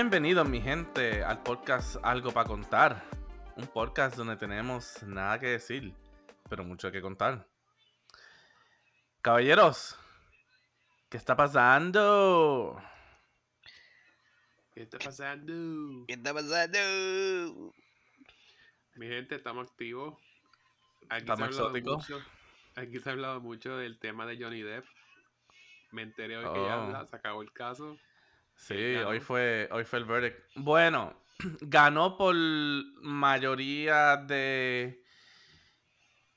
Bienvenidos mi gente al podcast Algo para contar. Un podcast donde tenemos nada que decir, pero mucho que contar. Caballeros, ¿qué está pasando? ¿Qué está pasando? ¿Qué está pasando? Mi gente, estamos activos. Aquí Estamos se ha hablado exóticos. mucho- Aquí se ha hablado mucho del tema de Johnny Depp. Me enteré hoy que Oh. ya la- se acabó el caso. Sí, ganó. hoy fue, hoy fue el verdict. Bueno, ganó por mayoría de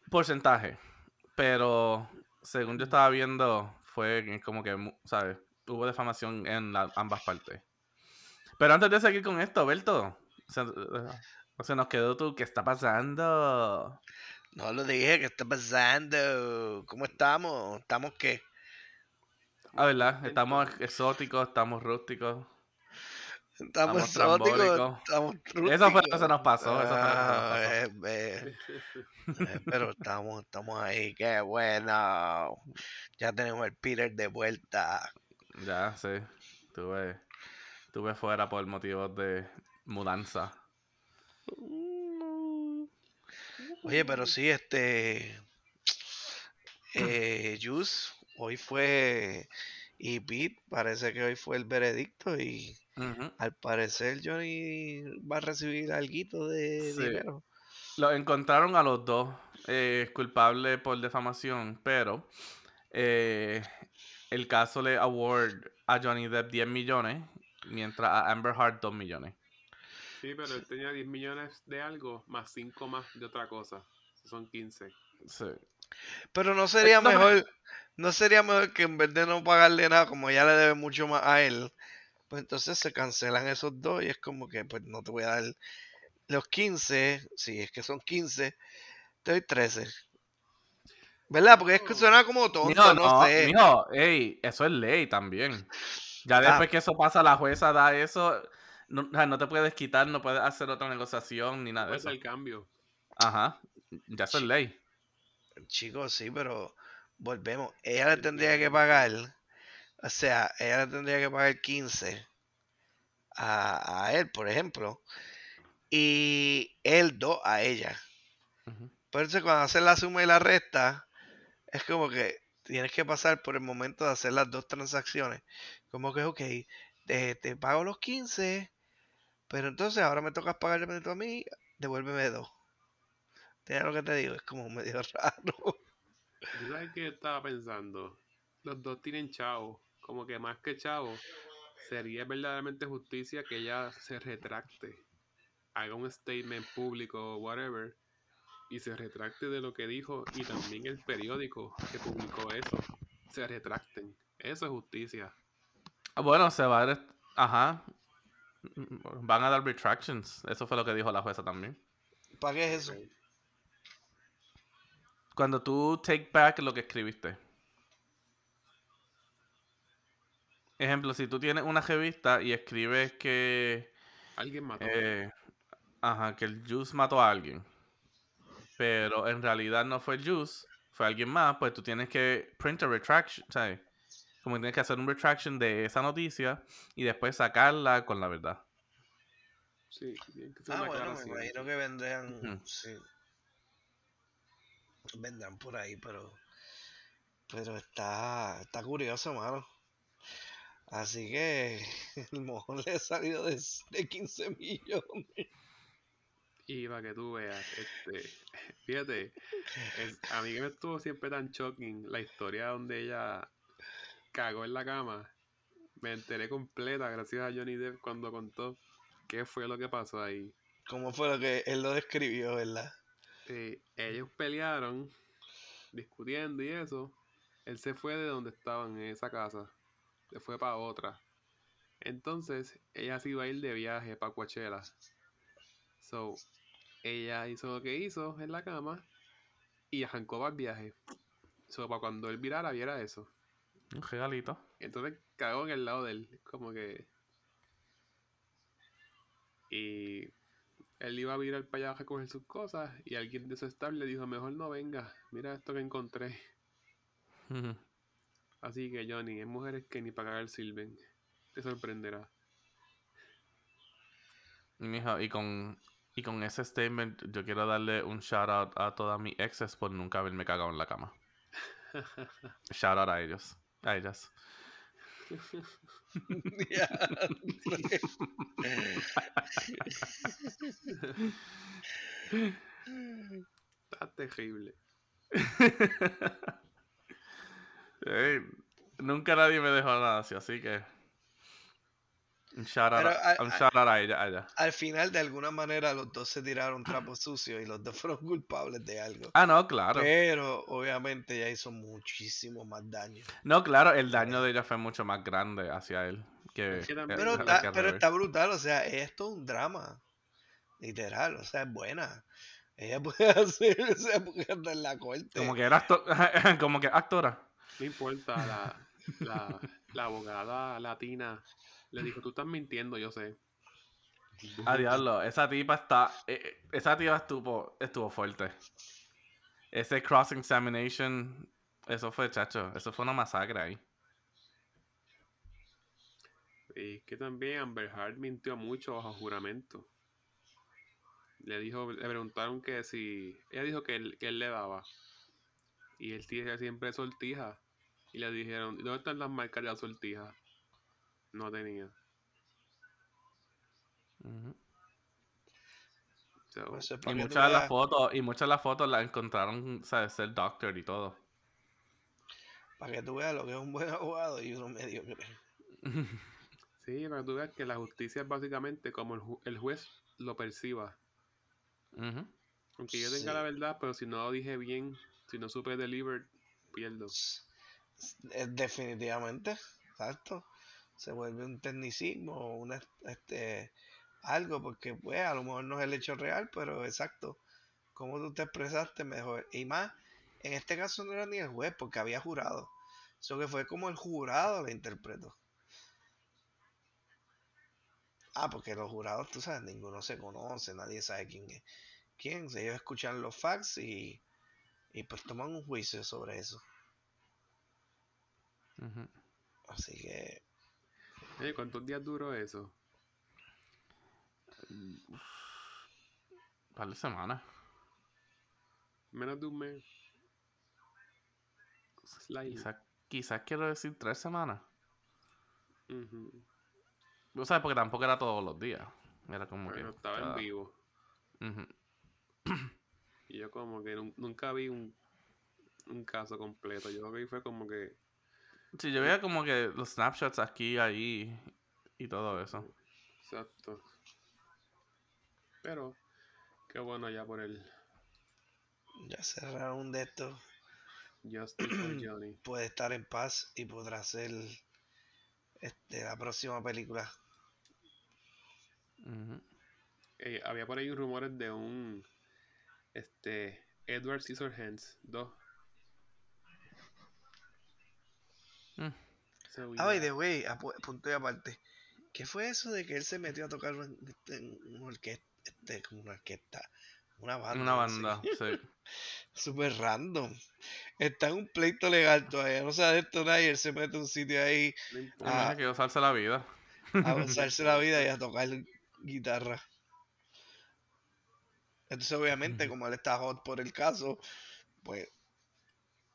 porcentaje, pero según yo estaba viendo, fue como que, ¿sabes? Hubo defamación en la- ambas partes. Pero antes de seguir con esto, Berto, se, se nos quedó tú, ¿qué está pasando? No lo dije, ¿qué está pasando? ¿Cómo estamos? ¿Estamos qué? Ah, ¿verdad? Estamos exóticos, estamos rústicos. Estamos Estamos exóticos, estamos Eso fue lo que se rústicos. nos pasó, eso fue lo que se nos Ah, pasó. eh, eh, pero estamos, estamos ahí, qué bueno. Ya tenemos el Peter de vuelta. Ya, sí. Estuve, estuve fuera por motivos de mudanza. Oye, pero sí, este. Eh, Jus, hoy fue. Y Pete, parece que hoy fue el veredicto y al parecer Johnny va a recibir algo de Sí. dinero. Lo encontraron a los dos eh, culpables por defamación, pero eh, el caso le award a Johnny Depp 10 millones, mientras a Amber Heard 2 millones. Sí, pero él tenía 10 millones de algo, más 5 más de otra cosa. Son 15. Sí. Pero no sería no, pero- mejor, no sería mejor que en vez de no pagarle nada, como ya le debe mucho más a él, pues entonces se cancelan esos dos y es como que pues no te voy a dar los 15, si es que son 15, te doy 13. ¿Verdad? Porque es que suena como tonto, Mijo, no, no, sé. mijo, ey, eso es ley también. Ya Ah. después que eso pasa, la jueza da eso, no, no te puedes quitar, no puedes hacer otra negociación ni nada de eso. ser el cambio. Ajá, ya eso es ley. Chicos, sí, pero volvemos. Ella le tendría que pagar, o sea, ella le tendría que pagar 15 a, a él, por ejemplo, y él 2 a ella. Por eso cuando haces la suma y la resta, es como que tienes que pasar por el momento de hacer las dos transacciones. Como que, ok, te, te pago los 15, pero entonces ahora me toca pagarme tú a mí, devuélveme dos. ¿Tienes lo que te digo? Es como medio raro. ¿Tú sabes qué estaba pensando? Los dos tienen chavo. Como que más que chavo, sería verdaderamente justicia que ella se retracte. Haga un statement público o whatever. Y se retracte de lo que dijo. Y también el periódico que publicó eso. Se retracten. Eso es justicia. Ah, Bueno, se va a... Ajá. Van a dar retractions. Eso fue lo que dijo la jueza también. ¿Para qué es eso? Cuando tú take back lo que escribiste. Ejemplo, si tú tienes una revista y escribes que... Alguien mató. eh, ajá, que el Juice mató a alguien. Pero en realidad no fue el Juice, fue alguien más, pues tú tienes que print a retraction, ¿sabes? Como que tienes que hacer un retraction de esa noticia y después sacarla con la verdad. Sí, tiene que ser Ah, una bueno, me imagino que vendrán, Ujú. sí. Vendrán por ahí, pero pero está está curioso, mano. Así que el mojón le ha salido de, de 15 millones. Y para que tú veas, este, fíjate, es- a mí que me estuvo siempre tan shocking la historia donde ella cagó en la cama. Me enteré completa gracias a Johnny Depp cuando contó qué fue lo que pasó ahí. ¿Cómo fue lo que él lo describió, verdad? Ellos pelearon, discutiendo y eso. Él se fue de donde estaban en esa casa, se fue para otra. Entonces, ella se iba a ir de viaje para Coachella. So, ella hizo lo que hizo en la cama y arrancó para el viaje. So, para cuando él virara, viera eso. Un regalito. Entonces cagó en el lado de él, como que. Y él iba a virar para allá a recoger sus cosas y alguien de su staff le dijo, mejor no venga, mira esto que encontré. Así que Johnny, hay mujeres que ni para cagar sirven. Te sorprenderá. Mijo, y con, y con ese statement yo quiero darle un shout out a todas mis exes por nunca haberme cagado en la cama. Shout out a ellos. A ellas. Está terrible. Ey, nunca nadie me dejó nada así, así que. Un shout out, a, un shout out a ella. a ella. Al final, de alguna manera, los dos se tiraron trapos sucios y los dos fueron culpables de algo. Ah, no, claro. Pero obviamente ella hizo muchísimo más daño. No, claro, el daño de ella fue mucho más grande hacia él que. Pero, está, que al pero está brutal, o sea, esto es un drama. Literal, o sea, es buena. Ella puede hacer, o sea, puede andar en la corte. Como que era acto- como que actora. No importa, la, la, la abogada latina le dijo, tú estás mintiendo, yo sé. A diablo, esa tipa está. eh, eh, esa tipa estuvo, estuvo fuerte. Ese cross examination, eso fue, chacho. Eso fue una masacre ahí. Y que también Amber Heard mintió mucho bajo juramento. Le dijo, le preguntaron que si. Ella dijo que él, que él le daba. Y él tiene siempre sortija. Y le dijeron, ¿dónde están las marcas de la sortija? No tenía. So, Pues, es Y muchas de las fotos, y muchas de las fotos las encontraron, ¿sabes? Ser doctor y todo. Para que tú veas lo que es un buen abogado y uno mediocre. sí, para que tú veas que la justicia es básicamente como el, ju- el juez lo perciba. Aunque yo tenga Sí. la verdad, pero si no lo dije bien, si no supe deliver, pierdo. Definitivamente, exacto. Se vuelve un tecnicismo, una, este, algo, porque pues a lo mejor no es el hecho real, pero exacto. Como tú te expresaste mejor. Y más, en este caso no era ni el juez, porque había jurado. Eso que fue como el jurado lo interpretó. Ah, porque los jurados, tú sabes, ninguno se conoce, nadie sabe quién es quién. Ellos escuchan los facts y, y pues toman un juicio sobre eso. Así que ¿cuántos días duró eso? par de semanas. Menos de un mes. Quizás quizás quiero decir tres semanas. O sea, porque tampoco era todos los días. Era como que. estaba en vivo. Y yo como que nun- nunca vi un, un caso completo. Yo lo que vi fue como que... Sí, yo veía como que los snapshots aquí, ahí y todo eso. Exacto. Pero, qué bueno ya por el ya cerraron un de for Johnny. Puede estar en paz y podrá hacer este, la próxima película. Eh, había por ahí rumores de un... Este... Edward Scissorhands 2. So, Ah, by the way, a pu- punto y aparte. ¿Qué fue eso de que él se metió a tocar en, en una orquesta, este, como una orquesta, una banda? Una banda, sí. Súper random. Está en un pleito legal todavía, no sabe de esto nada y él se mete a un sitio ahí No Ah. que gozarse la vida. a gozarse la vida y a tocar guitarra. Entonces, obviamente, como él está hot por el caso, pues,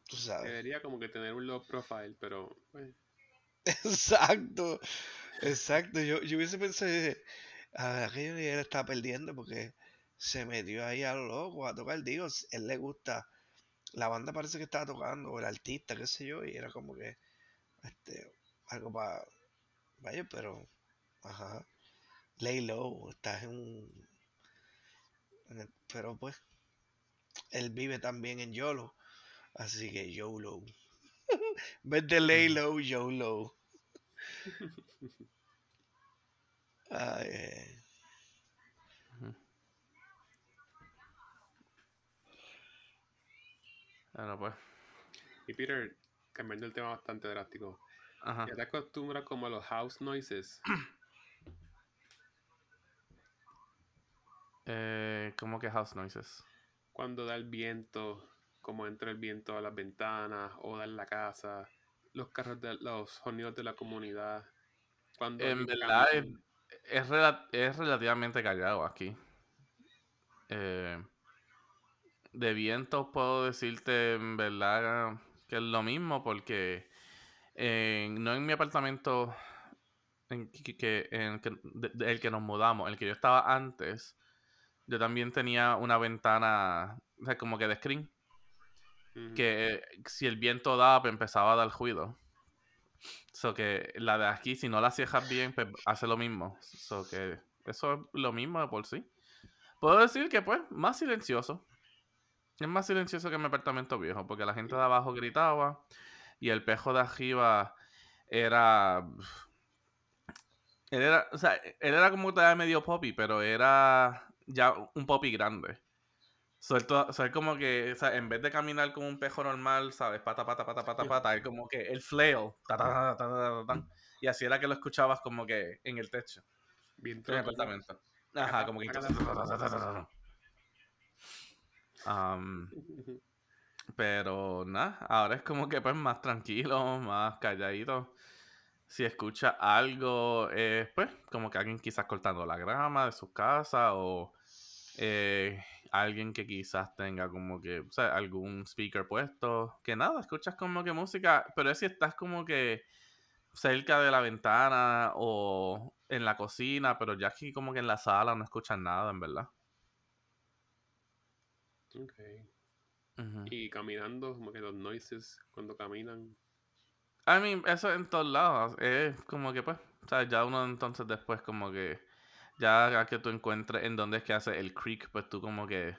tú sabes. Debería como que tener un low profile, pero... pues, Exacto, exacto. Yo, yo hubiese pensado, a ver, aquello él está perdiendo porque se metió ahí a lo loco a tocar. Digo, él le gusta. La banda parece que estaba tocando, o el artista, qué sé yo, y era como que, este, algo para, vaya, pero, ajá, lay low, estás en un, pero pues, él vive también en YOLO, así que YOLO. Vez de lay low, YOLO. Ay, eh, Pero pues. Y Peter, cambiando el tema bastante drástico. Ajá. ¿Ya te acostumbras como a los house noises? Eh, ¿Cómo que house noises? Cuando da el viento, como entra el viento a las ventanas o da en la casa, los carros de los sonidos de la comunidad. Cuando En verdad, camina. es, rela- es relativamente callado aquí. Eh, de vientos puedo decirte en verdad que es lo mismo porque eh, no en mi apartamento en que, que- en que- de- de- el que nos mudamos, el que yo estaba antes, yo también tenía una ventana o sea, como que de screen Que si el viento daba, pues empezaba a dar ruido. So que la de aquí, si no la cierras bien, pues hace lo mismo. So que eso es lo mismo de por sí. Puedo decir que, pues, más silencioso. Es más silencioso que mi apartamento viejo, porque la gente de abajo gritaba y el pejo de arriba era. Él era, o sea, él era como todavía medio poppy, pero era ya un poppy grande. So, como que, o sea, en vez de caminar como un pejo normal, ¿sabes? Pata, pata, pata, pata, pata, él como que el flail, ta, ta, ta, y así era que lo escuchabas como que en el techo, Bien, en el apartamento. Ajá, como que... Um, pero nada, ahora es como que pues más tranquilo, más calladito. Si escucha algo, eh, pues como que alguien quizás cortando la grama de su casa o eh, alguien que quizás tenga como que, o sea, algún speaker puesto, que nada, escuchas como que música, pero es si estás como que cerca de la ventana o en la cocina, pero ya aquí como que en la sala no escuchas nada, en verdad. Ok. Y caminando, como que los noises cuando caminan. I mean, eso en todos lados. Es como que, pues, o sea, ya uno entonces después como que, ya que tú encuentres en dónde es que hace el creek, pues tú como que,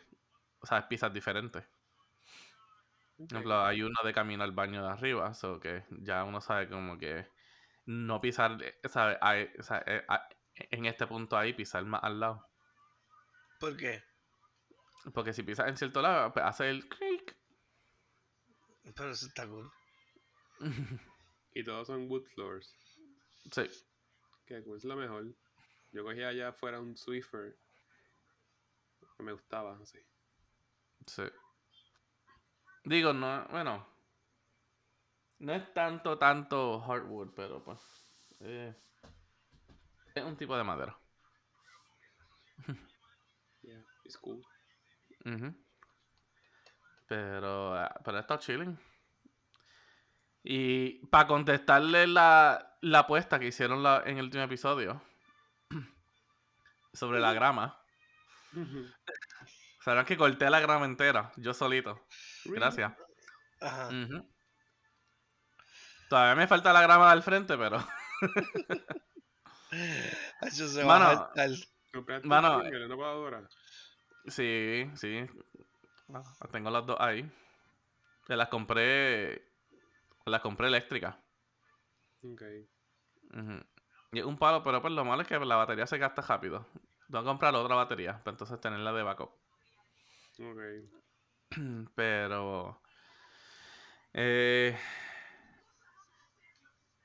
o sea, pisas diferente. Por ejemplo, hay uno de camino al baño de arriba, so que ya uno sabe como que no pisar, eh, ¿sabe? Ahí, o sea, eh, en este punto ahí, pisar más al lado. ¿Por qué? Porque si pisas en cierto lado, pues hace el creek. Pero eso está cool. Y todos son wood floors. sí. Que cool, es lo mejor. Yo cogí allá afuera un Swiffer. Que me gustaba, así. Sí. Digo, no, bueno. No es tanto, tanto hardwood, pero pues. eh, es un tipo de madera. Yeah, it's cool. Ujú. Pero, ah, pero está chilling. Y para contestarle la, la apuesta que hicieron la- en el último episodio sobre la grama. Sabrán que corté la grama entera, yo solito. Gracias. Ajá. Todavía me falta la grama del frente, pero. Eso se Mano, va a saltar. ¿Compraste Mano, una? Sí, sí. Ah, Tengo las dos ahí. Las compré. Las compré eléctricas. Ok. Ujú. Y es un palo, pero pues lo malo es que la batería se gasta rápido. Tengo que comprar otra batería para entonces tenerla de backup. Ok. Pero. eh,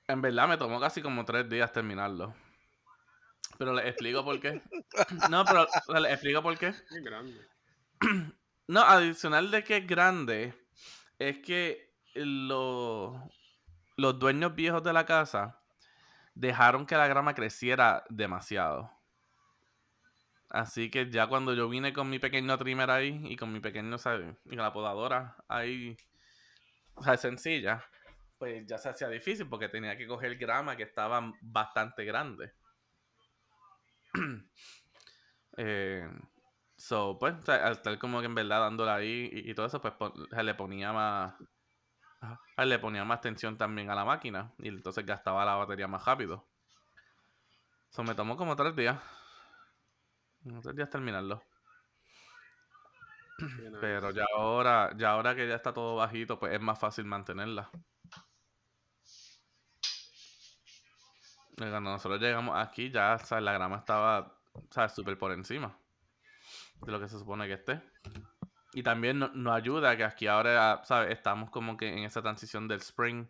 en verdad me tomó casi como tres días terminarlo. Pero les explico por qué. No, pero les explico por qué. Es grande. No, adicional de que es grande, es que los, los dueños viejos de la casa dejaron que la grama creciera demasiado. Así que ya cuando yo vine con mi pequeño trimmer ahí y con mi pequeño, ¿sabes? Y la podadora ahí, o sea, sencilla, pues ya se hacía difícil porque tenía que coger grama que estaba bastante grande. eh, So, pues, al estar como que en verdad dándola ahí y, todo eso, pues se le ponía más. ajá, Le ponía más tensión también a la máquina. Y entonces gastaba la batería más rápido. So, me tomó como tres días. Como Tres días terminarlo. Pero ya ahora, ya ahora que ya está todo bajito, pues es más fácil mantenerla. Cuando nosotros llegamos aquí, ya sea, la grama estaba súper por encima de lo que se supone que esté. Y también no- nos ayuda que aquí ahora, ¿sabes? Estamos como que en esa transición del spring,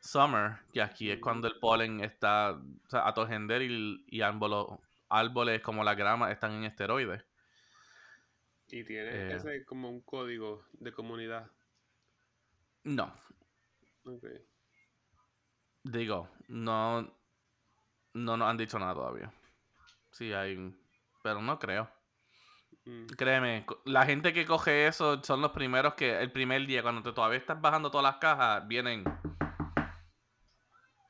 summer, que aquí es cuando el polen está o sea, a torgender y, y árboles, árboles como la grama están en esteroides. Y tiene eh, ese como un código de comunidad. No, digo, no, no nos han dicho nada todavía. Sí hay. Pero no creo. Mm, Créeme, la gente que coge eso son los primeros que el primer día, cuando te todavía estás bajando todas las cajas, vienen.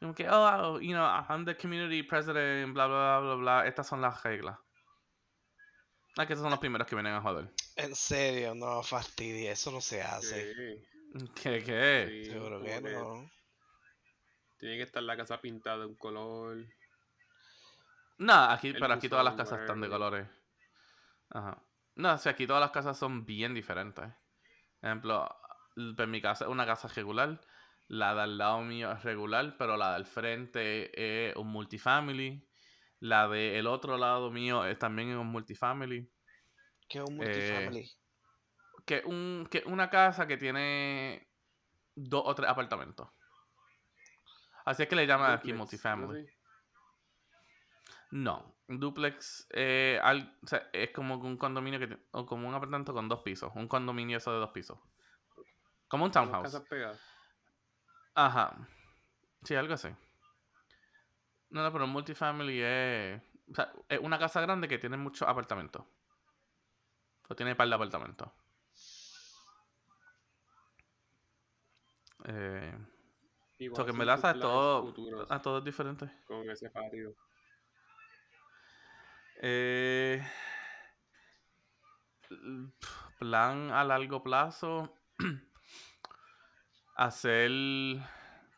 Como que, oh, you know, I'm the community president, bla, bla, bla, bla, bla. Estas son las reglas. Ah, que esos son los primeros que vienen a joder. En serio, no fastidia, eso no se hace. ¿Qué, qué? sí, Seguro que no. Tiene que estar la casa pintada de un color. No, aquí, pero aquí todas las casas están de colores. Ajá. No, o sea, aquí todas las casas son bien diferentes. Ejemplo, l- pues mi casa es una casa regular. La del lado mío es regular, pero la del frente es un multifamily. La del otro lado mío es también un multifamily. Que es un Eh, multifamily. Que un que una casa que tiene dos o tres apartamentos. Así es que le llaman aquí multifamily. No, un duplex eh, al- o sea, es como un condominio que o como un apartamento con dos pisos, un condominio eso de dos pisos. Como un townhouse. casas pegadas. Ajá. Sí, algo así. No, no, pero un multifamily es, o sea, es una casa grande que tiene muchos apartamentos. O tiene par de apartamentos. Eh, Igual so que en verdad, planes todo, a todo es diferente. con ese patio. Eh, plan a largo plazo. hacer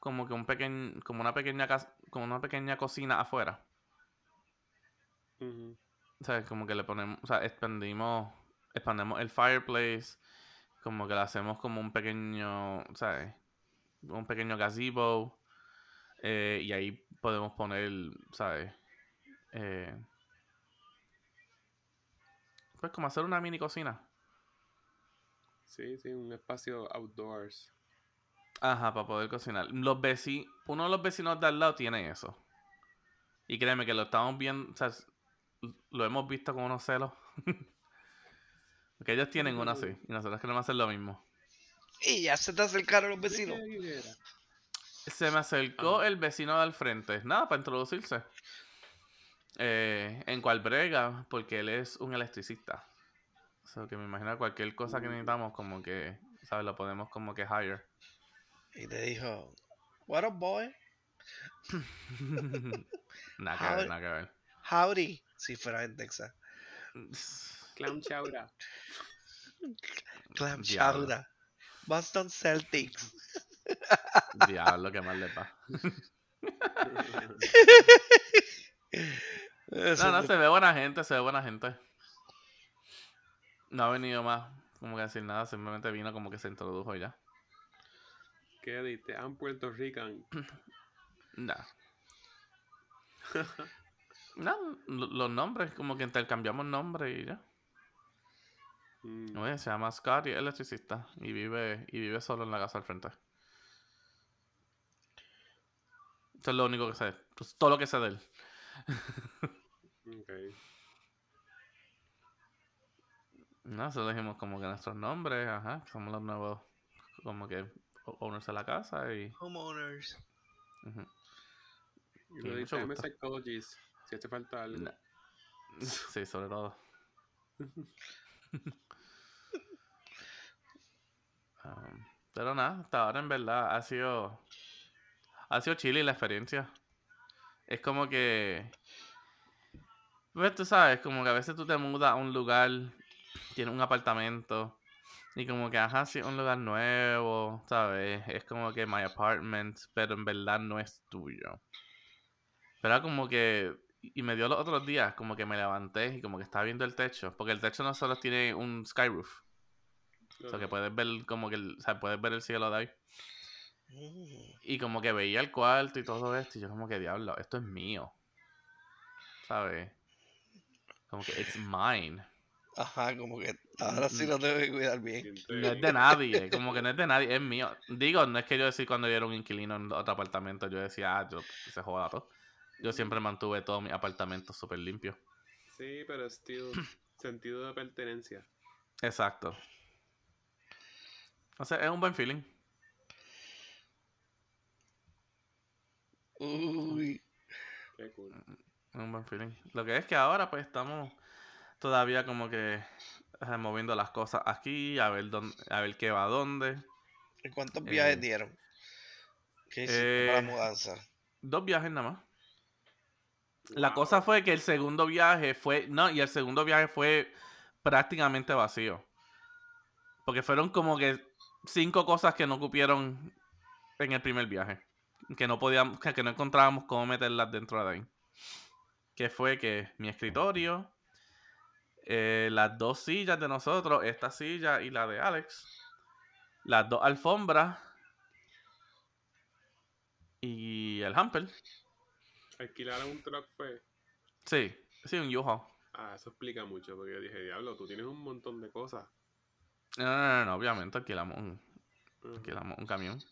como que un pequeño, como una pequeña casa, como una pequeña cocina afuera. Ujú. O sea, como que le ponemos, o sea, expandimos, expandemos el fireplace, como que le hacemos como un pequeño, ¿sabes? Un pequeño gazebo. eh, y ahí podemos poner, ¿sabes? Eh, pues como hacer una mini cocina. Sí, sí, un espacio outdoors. Ajá, para poder cocinar. Los vecinos, uno de los vecinos de al lado tiene eso. Y créeme que lo estamos viendo, o sea, lo hemos visto con unos celos. Porque ellos tienen una así, y nosotros queremos hacer lo mismo. Y ya se te acercaron los ¿De vecinos. Se me acercó Ajá. el vecino del frente, nada, para introducirse. Eh, en cual brega, porque él es un electricista. O sea, que me imagino cualquier cosa que Uh. necesitamos, como que, ¿sabes? Lo podemos como que hire. Y te dijo, What up, boy? nada que ver, Howdy. nada que ver. Howdy. Si fuera en Texas. Clown chowder. Clam Diablo. chowder. Boston Celtics. Diablo, que mal le. Eso No, no, se ve buena gente, se ve buena gente. No ha venido más, como que decir nada, simplemente vino como que se introdujo y ya. ¿Qué diste? I'm Puerto Rican. Nah. No, lo- los nombres, como que intercambiamos nombres y ya. Mm, Oye, se llama Scott y es electricista. Y vive, y vive solo en la casa al frente. Eso es lo único que sé. Pues, todo lo que sé de él. ok. No, solo dijimos como que nuestros nombres, ajá, que somos los nuevos, como que owners de la casa y. Homeowners. ujú. Y Sí, lo dice. Si hace falta algo. Sí, sobre todo. Um, pero nada, hasta ahora en verdad ha sido. Ha sido chile la experiencia. Es como que. Pues tú sabes, como que a veces tú te mudas a un lugar, tienes un apartamento, y como que, ajá, sí, un lugar nuevo, ¿sabes? Es como que my apartment, pero en verdad no es tuyo. Pero como que. Y me dio los otros días, como que me levanté y como que estaba viendo el techo. Porque el techo no solo tiene un sky roof. O sea, que puedes ver como que el, o sea, puedes ver el cielo de ahí. Mm. Y como que veía el cuarto y todo esto. Y yo como que diablo, esto es mío. ¿Sabes? Como que it's mine. Ajá, como que ahora sí Mm, lo tengo que cuidar bien. Siente- No es de nadie, como que no es de nadie, es mío. Digo, no es que yo decía cuando yo era un inquilino en otro apartamento, yo decía, ah, yo se joda todo. Yo siempre mantuve todo mi apartamento súper limpio. Sí, pero still, sentido de pertenencia. Exacto. O sea, es un buen feeling. Uy. Qué cool. Un buen feeling. Lo que es que ahora pues estamos todavía como que eh, moviendo las cosas aquí, a ver dónde, a ver qué va a dónde. ¿Y cuántos viajes Eh, dieron? ¿Qué hiciste para la eh, mudanza? Dos viajes nada más. La cosa fue que el segundo viaje fue. No, y el segundo viaje fue prácticamente vacío. Porque fueron como que cinco cosas que no cupieron en el primer viaje. Que no podíamos, que no encontrábamos cómo meterlas dentro de ahí. Que fue que mi escritorio, eh, las dos sillas de nosotros, esta silla y la de Alex, las dos alfombras y el hamper. Alquilaron un truck fue. Sí, sí, un U-Haul. Ah, eso explica mucho, porque yo dije, diablo, tú tienes un montón de cosas. No, no, no, no, obviamente alquilamos un, alquilamos un camión.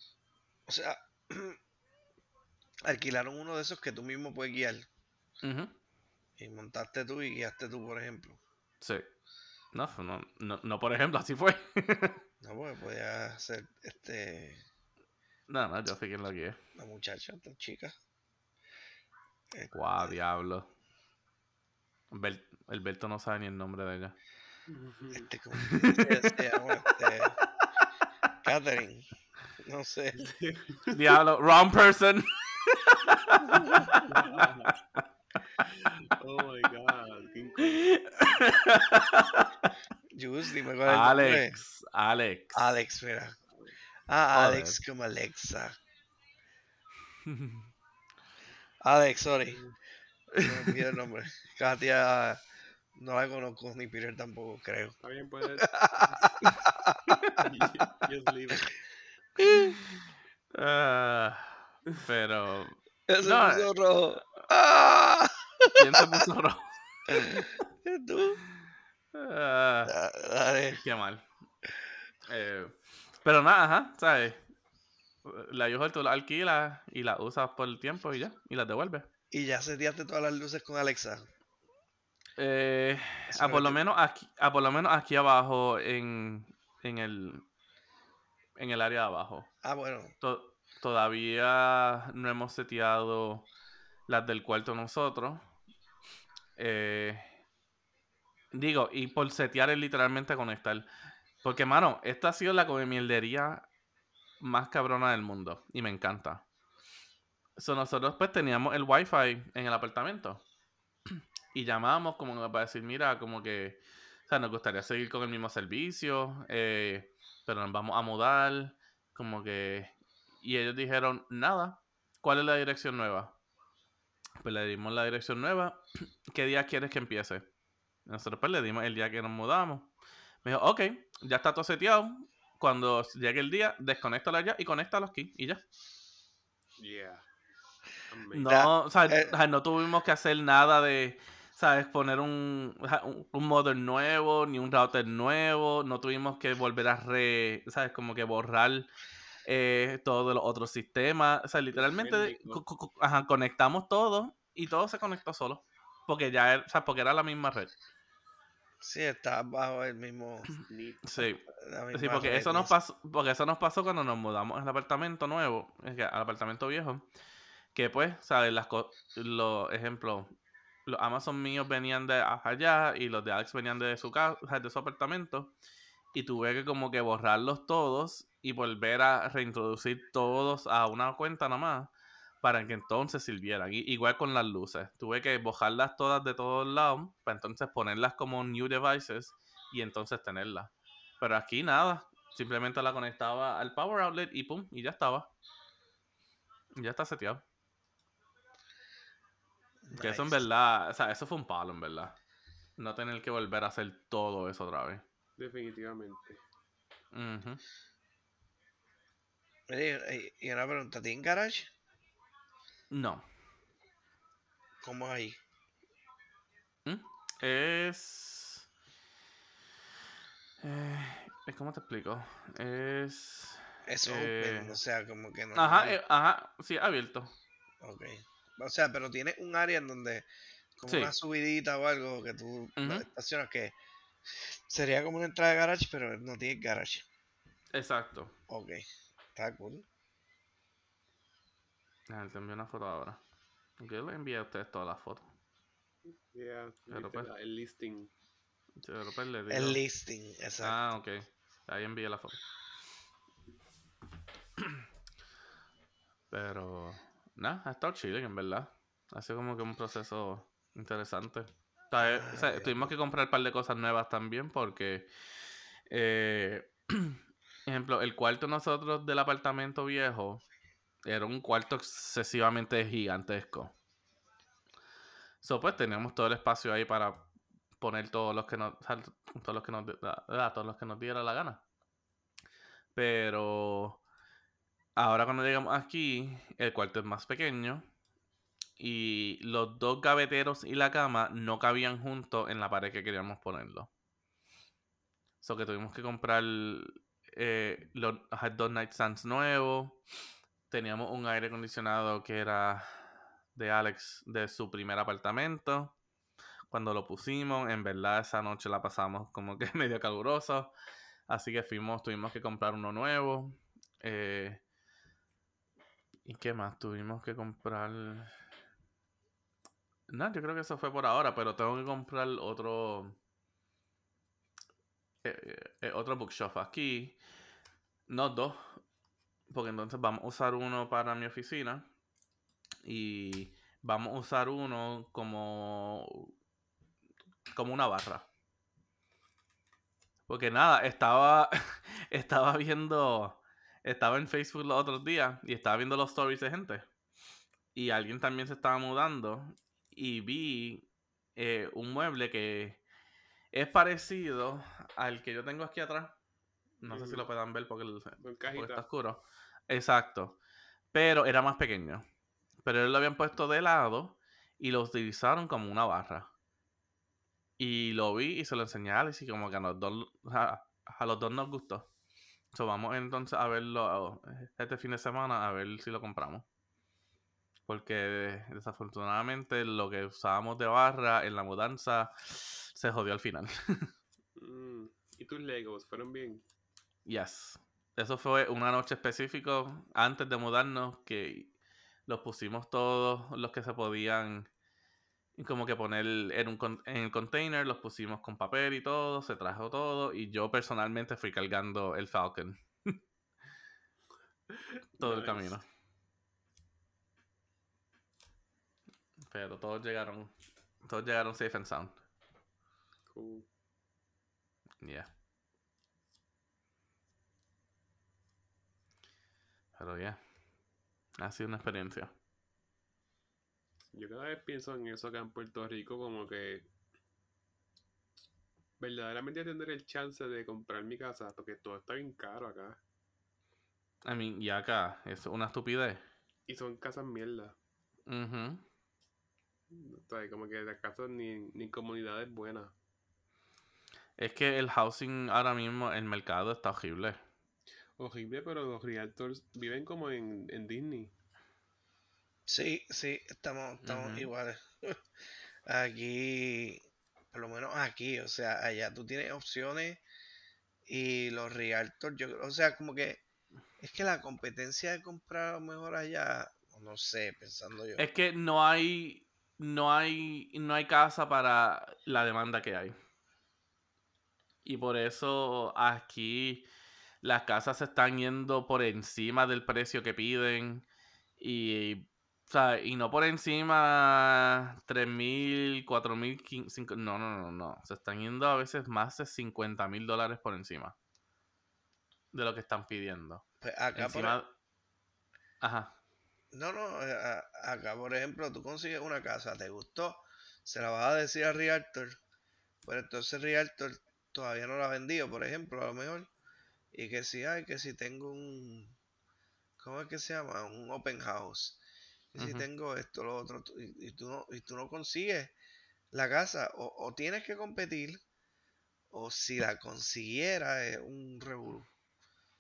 O sea, alquilaron uno de esos que tú mismo puedes guiar. Y montaste tú y guiaste tú, por ejemplo. Sí. No, fue- no, no, no, por ejemplo, así fue. No, porque podía ser este no, no, yo fui quien lo guié. la muchacha, esta chica. Este, Guau, diablo. Bel- Alberto no sabe ni el nombre de ella. Este, ¿cómo se, se llama? Este, Catherine. No sé. Diablo, wrong person. oh my god, qué Juice, dime cuál es. Alex, Alex. Alex, mira. Ah, Joder. Alex como Alexa. Alex, sorry. Me olvidé el nombre. Katia no la conozco, ni Peter tampoco, creo. Está bien, puedes. Just leave it. Ah, pero, Ese No, puso rojo. ¿quién se puso rojo? ¿Tú? Ah, Da- Dale. qué mal. Eh, pero nada, ajá, ¿sabes? La U-Haul tú la alquilas y la usas por el tiempo y ya, y las devuelves. Y ya seteaste todas las luces con Alexa. Eh, a por lo menos aquí, a por lo menos aquí abajo en, en el en el área de abajo. Ah, bueno. To- todavía no hemos seteado las del cuarto nosotros. Eh, digo, y por setear es literalmente conectar. Porque, mano, esta ha sido la comemierdería más cabrona del mundo. Y me encanta. So, nosotros pues teníamos el wifi en el apartamento. Y llamábamos como para decir, mira, como que, o sea, nos gustaría seguir con el mismo servicio, eh, pero nos vamos a mudar, como que... Y ellos dijeron, nada, ¿cuál es la dirección nueva? Pues le dimos la dirección nueva, ¿qué día quieres que empiece? Nosotros pues le dimos el día que nos mudamos. Me dijo, ok, ya está todo seteado, cuando llegue el día, desconéctalo ya y conéctalo aquí y ya. Yeah. No, o sea, eh. o sea, no tuvimos que hacer nada de, ¿sabes? Poner un, un, un modem nuevo, ni un router nuevo. No tuvimos que volver a re, ¿sabes? Como que borrar eh, todos los otros sistemas. O sea, literalmente rico. co- co- ajá, conectamos todo y todo se conectó solo. Porque ya era, o sea, porque era la misma red. Sí, está bajo el mismo. Sí. Sí, porque eso nos pasó, porque eso nos pasó cuando nos mudamos al apartamento nuevo, al apartamento viejo, que pues, sabes, las co- los ejemplos, los Amazon míos venían de allá y los de Alex venían de su casa, de su apartamento, y tuve que como que borrarlos todos y volver a reintroducir todos a una cuenta nomás para que entonces sirvieran. Igual con las luces, tuve que borrarlas todas de todos lados para entonces ponerlas como new devices y entonces tenerlas. Pero aquí nada. Simplemente la conectaba al power outlet y pum, y ya estaba. Ya está seteado. Que eso en verdad, o sea, eso fue un palo en verdad. No tener que volver a hacer todo eso otra vez. Definitivamente. Oye, y una pregunta, ¿tienen garage? No. ¿Cómo es ahí? ¿Mm? Es. Eh, es- ¿Cómo te explico? Es. Es Eh, open, o sea, como que no. Ajá, eh, ajá, sí, abierto. Ok. O sea, pero tiene un área en donde, como Sí. una subidita o algo que tú Ujú. estacionas que sería como una entrada de garage, pero no tiene garage. Exacto. Ok. Está cool. Déjame te envío una foto ahora. Yo le envié a ustedes todas las fotos. Yeah, pues. el listing. Pero pues le digo- El listing, exacto. Ah, ok. Ahí envié la foto. Pero, nada, ha estado chilling, en verdad. Ha sido como que un proceso interesante. O sea, eh, o Ah, tuvimos que comprar un par de cosas nuevas también porque, eh, ejemplo, el cuarto nosotros del apartamento viejo era un cuarto excesivamente gigantesco. So, pues teníamos todo el espacio ahí para poner todos los que nos, todos los que nos, ah, todos los que nos diera la gana. Pero ahora cuando llegamos aquí, el cuarto es más pequeño y los dos gaveteros y la cama no cabían juntos en la pared que queríamos ponerlo. So que tuvimos que comprar eh, los dos nightstands nuevos. Teníamos un aire acondicionado que era de Alex de su primer apartamento. Cuando lo pusimos, en verdad esa noche la pasamos como que medio caluroso. Así que fuimos, tuvimos que comprar uno nuevo. Eh, ¿Y qué más? Tuvimos que comprar. No, yo creo que eso fue por ahora, pero tengo que comprar otro. eh, eh, eh, otro bookshelf aquí. No dos. Porque entonces vamos a usar uno para mi oficina. Y vamos a usar uno como. como una barra. Porque nada, estaba. estaba viendo. Estaba en Facebook los otros días y estaba viendo los stories de gente. Y alguien también se estaba mudando. Y vi eh, un mueble que es parecido al que yo tengo aquí atrás. No sé si lo puedan ver porque, el- porque está oscuro. Exacto. Pero era más pequeño. Pero él lo habían puesto de lado y lo utilizaron como una barra. Y lo vi y se lo enseñé a Alex y como que a los dos, a, a los dos nos gustó. So, vamos entonces a verlo este fin de semana a ver si lo compramos. Porque desafortunadamente lo que usábamos de barra en la mudanza se jodió al final. Mm, ¿Y tus Legos fueron bien? Yes. Eso fue una noche específica antes de mudarnos que los pusimos todos los que se podían como que poner en, un, con- en el container, los pusimos con papel y todo, se trajo todo y yo personalmente fui cargando el Falcon todo el camino. Pero todos llegaron, todos llegaron safe and sound. Cool. Yeah. Pero ya. Ha sido una experiencia. Yo cada vez pienso en eso acá en Puerto Rico, como que verdaderamente tener el chance de comprar mi casa, porque todo está bien caro acá. I mean, y acá, es una estupidez. Y son casas mierda. O sea, como que las casas ni, ni comunidades buenas. Es que el housing ahora mismo, el mercado está horrible. Horrible, pero los realtors viven como en, en Disney. Sí, sí, estamos, estamos iguales. Aquí, por lo menos aquí, o sea, allá tú tienes opciones y los realtors, yo, o sea, como que es que la competencia de comprar a lo mejor allá, no sé, pensando yo. Es que no hay, no hay, no hay casa para la demanda que hay. Y por eso aquí las casas se están yendo por encima del precio que piden. Y, o sea, y no por encima 3.000, 4.000, 5 No, no, no, no. Se están yendo a veces más de 50 mil dólares por encima de lo que están pidiendo. Pues acá, por, Encima... Ajá. No, no, eh, a- acá por ejemplo, tú consigues una casa, te gustó, se la vas a decir al realtor, pero entonces el realtor todavía no la ha vendido, por ejemplo, a lo mejor, y que si hay, que si tengo un, ¿cómo es que se llama? Un open house, y si tengo esto, lo otro, y, y tú no, y tú no consigues la casa, o, o tienes que competir, o si la consiguiera es un revolú.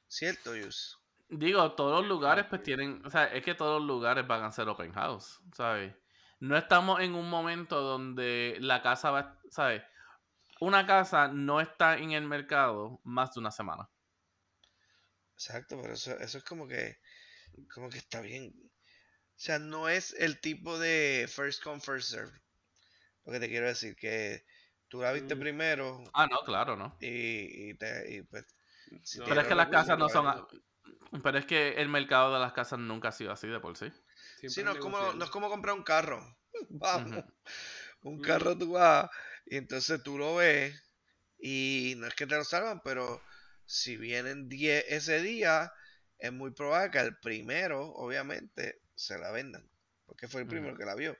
¿Cierto, Yus? Digo, todos los lugares pues tienen, o sea, es que todos los lugares van a ser open house, ¿sabes? No estamos en un momento donde la casa va, ¿sabes? Una casa no está en el mercado más de una semana. Exacto, pero eso, eso es como que, como que está bien. O sea, no es el tipo de first come, first serve. Porque te quiero decir que tú la viste Mm. primero Ah, no, claro, ¿no? y, y te, y pues... si No, Pero es que las casas no pues, son... Pero es que el mercado de las casas nunca ha sido así de por sí. Siempre Sí, no es, como, no es como comprar un carro. Vamos. Un carro tú vas y entonces tú lo ves y no es que te lo salvan, pero si vienen 10 ese día, es muy probable que al primero, obviamente, se la vendan. Porque fue el primero que la vio.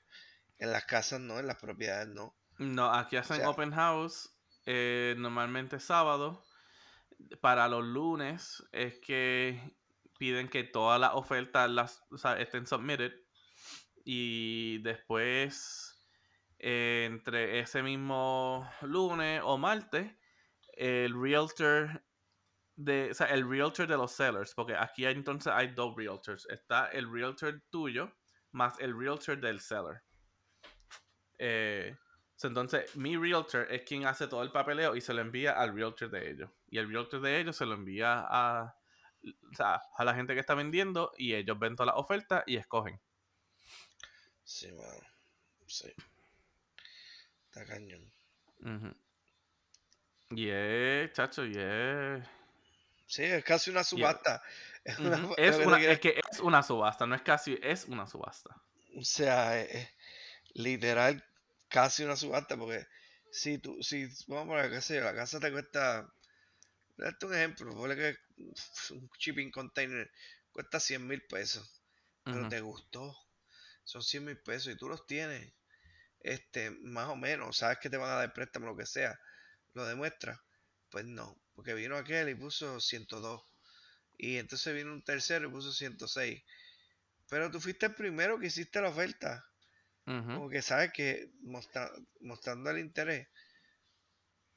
En las casas no, en las propiedades no. No, aquí hacen sea- open house eh, normalmente sábado. Para los lunes es que piden que todas las ofertas las, estén submitted. Y después, eh, entre ese mismo lunes o martes, el realtor de, o sea, el realtor de los sellers, porque aquí entonces hay dos realtors. Está el realtor tuyo más el realtor del seller. Eh, entonces, mi realtor es quien hace todo el papeleo y se lo envía al realtor de ellos. Y el realtor de ellos se lo envía a, a la gente que está vendiendo y ellos ven todas las ofertas y escogen. Sí, mano. Sí. Está cañón. Y es, chacho, y es... Sí, es casi una subasta. Es, una- Es, una, es que es una subasta, no es casi, es una subasta. O sea, eh, literal, casi una subasta, porque si tú, si, vamos a poner, qué sé yo, la casa te cuesta, darte un ejemplo, que un shipping container cuesta 100 mil pesos, pero te gustó, son 100 mil pesos y tú los tienes, este, más o menos, sabes que te van a dar préstamo, lo que sea, lo demuestra, pues no, porque vino aquel y puso 102, y entonces vino un tercero y puso 106, pero tú fuiste el primero que hiciste la oferta. Ujú. Como que sabes que mostra- mostrando el interés,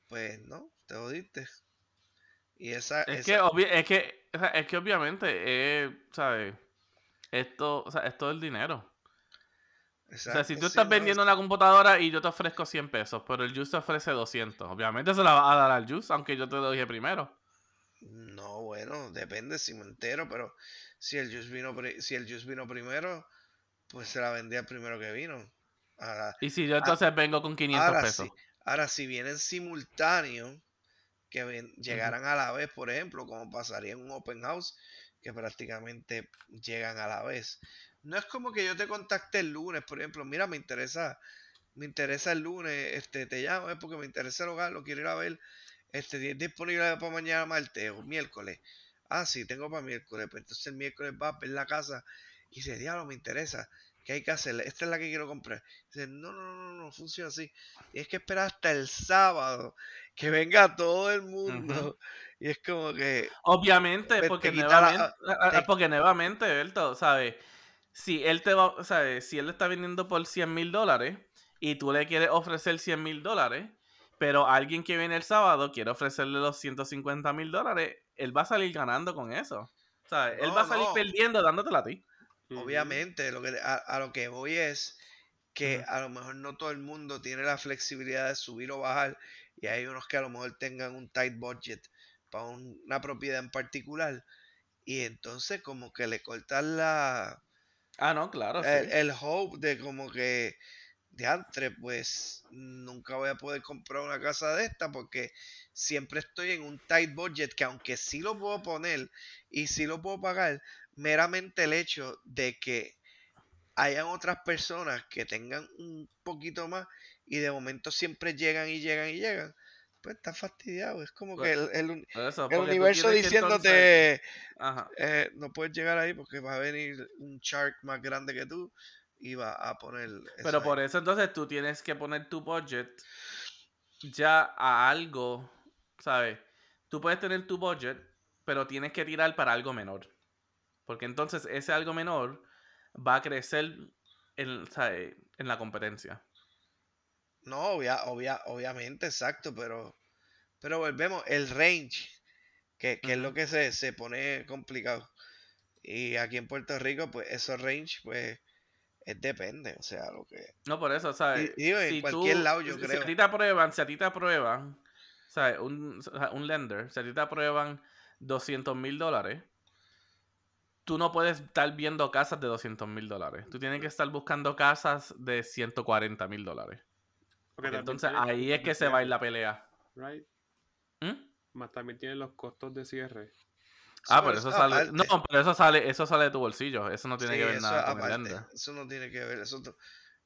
pues no, te jodiste. Y esa, Es esa- que, es que, es que obviamente, eh, ¿sabes? Esto, o sea, es todo el dinero. O sea, si tú sí, estás no, vendiendo una computadora y yo te ofrezco 100 pesos, pero el Juice te ofrece 200, obviamente se la vas a dar al Juice, aunque yo te lo dije primero. No, bueno, depende si me entero, pero si el juice vino, si el juice vino primero, pues se la vendía el primero que vino. Ahora, Y si yo entonces vengo con 500 ahora pesos. ahora si vienen simultáneos, que llegaran a la vez, por ejemplo, como pasaría en un open house, que prácticamente llegan a la vez. No es como que yo te contacte el lunes, por ejemplo, mira, me interesa, me interesa el lunes, este, te llamo, es porque me interesa el hogar, lo quiero ir a ver, este, ¿tienes disponible para mañana martes o miércoles. Ah, sí, tengo para miércoles, pues entonces el miércoles vas a ver la casa y dice, diablo, me interesa, ¿qué hay que hacer? Esta es la que quiero comprar. Dice, no, no, no, no, no funciona así. Tienes que esperar hasta el sábado que venga todo el mundo. Y es como que, Obviamente, Pues, porque te quita la- nuevamente, ah, te- porque nuevamente, Berto, ¿sabes? Si él te va, ¿sabes? Si él está vendiendo por 100 mil dólares y tú le quieres ofrecer 100 mil dólares, pero alguien que viene el sábado quiere ofrecerle los 150 mil dólares, él va a salir ganando con eso. ¿Sabes? él No, va a salir no. perdiendo dándotela a ti. Obviamente, lo que, a, a lo que voy es que a lo mejor no todo el mundo tiene la flexibilidad de subir o bajar. Y hay unos que a lo mejor tengan un tight budget para un- una propiedad en particular. Y entonces como que le cortan la, Ah, no, claro, sí. el, el hope de como que diantre, pues nunca voy a poder comprar una casa de esta porque siempre estoy en un tight budget que aunque sí lo puedo poner y sí lo puedo pagar, meramente el hecho de que hayan otras personas que tengan un poquito más y de momento siempre llegan y llegan y llegan, pues está fastidiado. Es como que el, el eso, universo entonces- diciéndote Ajá. eh, no puedes llegar ahí porque va a venir un shark más grande que tú y va a poner Pero ahí. por eso entonces tú tienes que poner tu budget ya a algo, ¿sabes? Tú puedes tener tu budget, pero tienes que tirar para algo menor. Porque entonces ese algo menor va a crecer en, ¿sabes? en la competencia. No, obvia, obvia, obviamente, exacto, pero pero volvemos, el range, que, que es lo que se, se pone complicado. Y aquí en Puerto Rico, pues esos range, pues, es depende, o sea, lo que... No, por eso, ¿sabes? Y- digo, en cualquier lado, yo si- creo. Si a ti te aprueban, si a ti te aprueban, ¿sabes? Un, un lender, si a ti te aprueban 200 mil dólares, tú no puedes estar viendo casas de 200 mil dólares. Tú tienes que estar buscando casas de 140 mil dólares. Entonces tiene ahí es que se va a ir la pelea. Right? ¿Mm? Más también tienen los costos de cierre. Ah, pero eso eso sale. aparte. No, pero eso sale, eso sale de tu bolsillo. Eso no tiene Sí, que ver eso nada con el aparte. lender. Eso no tiene que ver. Eso,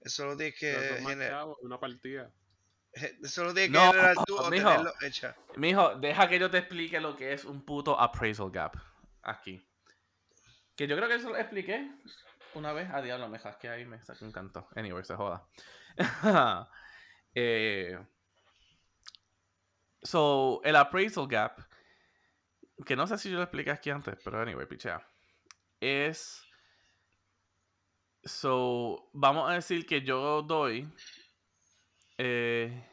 eso lo tienes que generar. una partida. Eso lo tienes No, que generar tú o mijo. tenerlo hecha. Mijo, deja que yo te explique lo que es un puto appraisal gap. Aquí. Que yo creo que eso lo expliqué una vez. A diablo, me que ahí, me saqué un canto. Anyway, se joda. eh, so, el appraisal gap, que no sé si yo lo expliqué aquí antes, pero anyway, pichea. Es. So, vamos a decir que yo doy. Eh,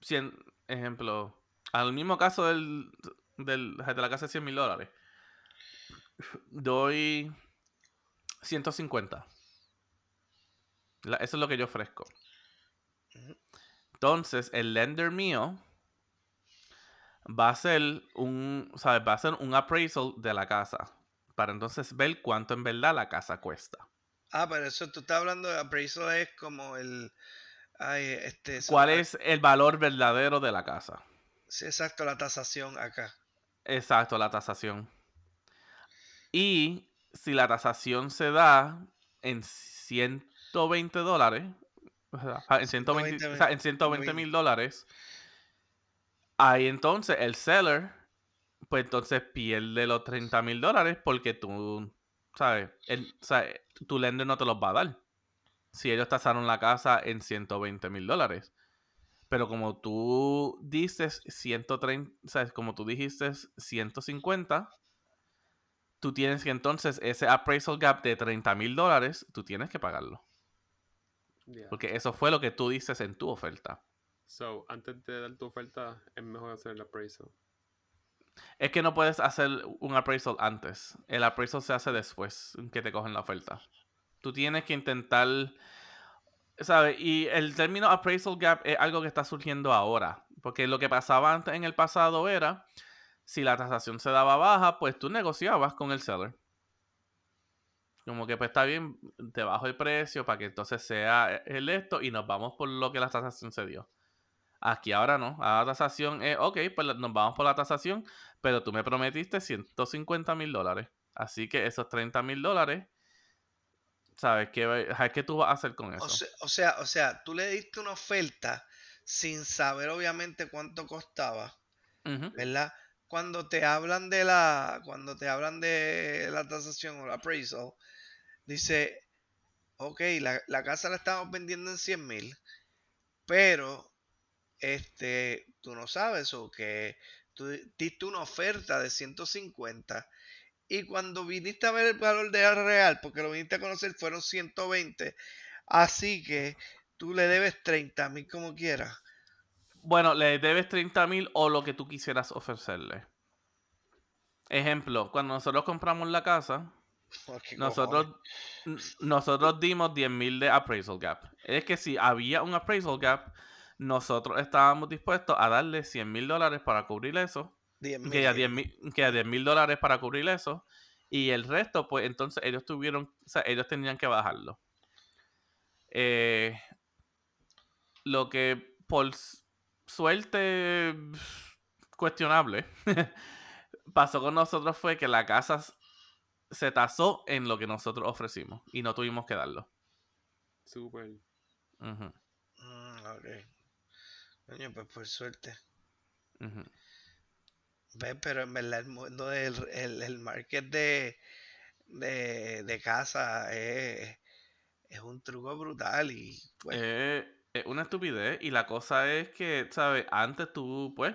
100, ejemplo, al mismo caso del, del, de la casa de 100 mil dólares, doy 150. La- eso es lo que yo ofrezco. Ujú. Entonces, el lender mío va a hacer un, ¿sabes? Va a hacer un appraisal de la casa. Para entonces ver cuánto en verdad la casa cuesta. Ah, pero eso tú estás hablando de appraisal es como el. Ay, este. ¿Cuál es el valor verdadero de la casa? Sí, exacto, la tasación acá. Exacto, la tasación. Y si la tasación se da en 120 dólares, o sea, ah, en 120 120 o sea, en 120 mil. mil dólares, ahí entonces el seller, pues entonces pierde los 30 mil dólares porque tú, ¿sabes? El, o sea, tu lender no te los va a dar. Si ellos tasaron la casa en 120 mil dólares. Pero como tú dices 130, ¿sabes? Como tú dijiste 150, tú tienes que entonces ese appraisal gap de 30 mil dólares, tú tienes que pagarlo. Yeah. Porque eso fue lo que tú dices en tu oferta. So, antes de dar tu oferta, es mejor hacer el appraisal. Es que no puedes hacer un appraisal antes. El appraisal se hace después que te cogen la oferta. Tú tienes que intentar, ¿sabes? Y el término appraisal gap es algo que está surgiendo ahora. Porque lo que pasaba antes en el pasado era, si la tasación se daba baja, pues tú negociabas con el seller. Como que pues está bien, te bajo el precio para que entonces sea el esto y nos vamos por lo que la tasación se dio. Aquí ahora no. La tasación es, ok, pues nos vamos por la tasación, pero tú me prometiste 150 mil dólares. Así que esos 30 mil dólares, ¿sabes qué, qué tú vas a hacer con eso? O sea, o sea, o sea, tú le diste una oferta sin saber obviamente cuánto costaba. ¿verdad? Cuando te hablan de la, cuando te hablan de la tasación o la appraisal, dice, ok, la, la casa la estamos vendiendo en 100 mil, pero este, tú no sabes o que tú diste una oferta de 150 y cuando viniste a ver el valor de real, porque lo viniste a conocer, fueron 120, así que tú le debes 30 mil como quieras. Bueno, le debes 30 mil o lo que tú quisieras ofrecerle. Ejemplo, cuando nosotros compramos la casa, Nosotros, nosotros dimos 10 mil de appraisal gap. Es que si había un appraisal gap, nosotros estábamos dispuestos a darle 100 mil dólares para cubrir eso. 10 que a 10 mil que a 10 mil dólares para cubrir eso y el resto pues entonces ellos tuvieron o sea ellos tenían que bajarlo Eh, lo que por suerte cuestionable pasó con nosotros fue que la casa se tasó en lo que nosotros ofrecimos y no tuvimos que darlo Super. Ujú, Mm, ok. Coño, pues por suerte. ujú. Ve, pero en verdad el mundo del el, el market de, de, de casa es, es un truco brutal y pues Eh, es una estupidez. Y la cosa es que, ¿sabes? Antes tú, pues,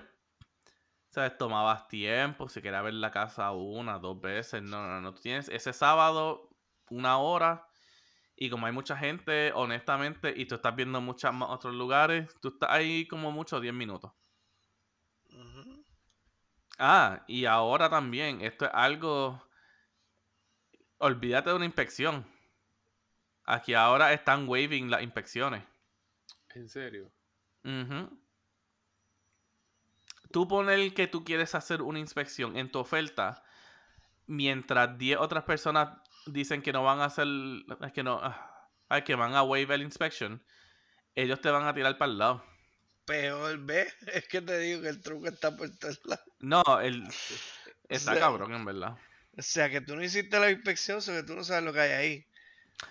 ¿sabes? Tomabas tiempo, si querías ver la casa una, dos veces. No, no, no. Tú tienes ese sábado, una hora. Y como hay mucha gente, honestamente, y tú estás viendo muchos otros lugares, tú estás ahí como mucho 10 minutos. ujú. Ah, y ahora también, esto es algo. Olvídate de una inspección. Aquí ahora están waiving las inspecciones. ¿En serio? Ujú. Tú poner que tú quieres hacer una inspección en tu oferta, mientras 10 otras personas dicen que no van a hacer, que no, ah, ay, que van a waive el inspection, ellos te van a tirar para el lado. Peor, ve, es que te digo que el truco está por todos lados. No, el, está sea- cabrón, en verdad. O sea, que tú no hiciste la inspección, o que tú no sabes lo que hay ahí.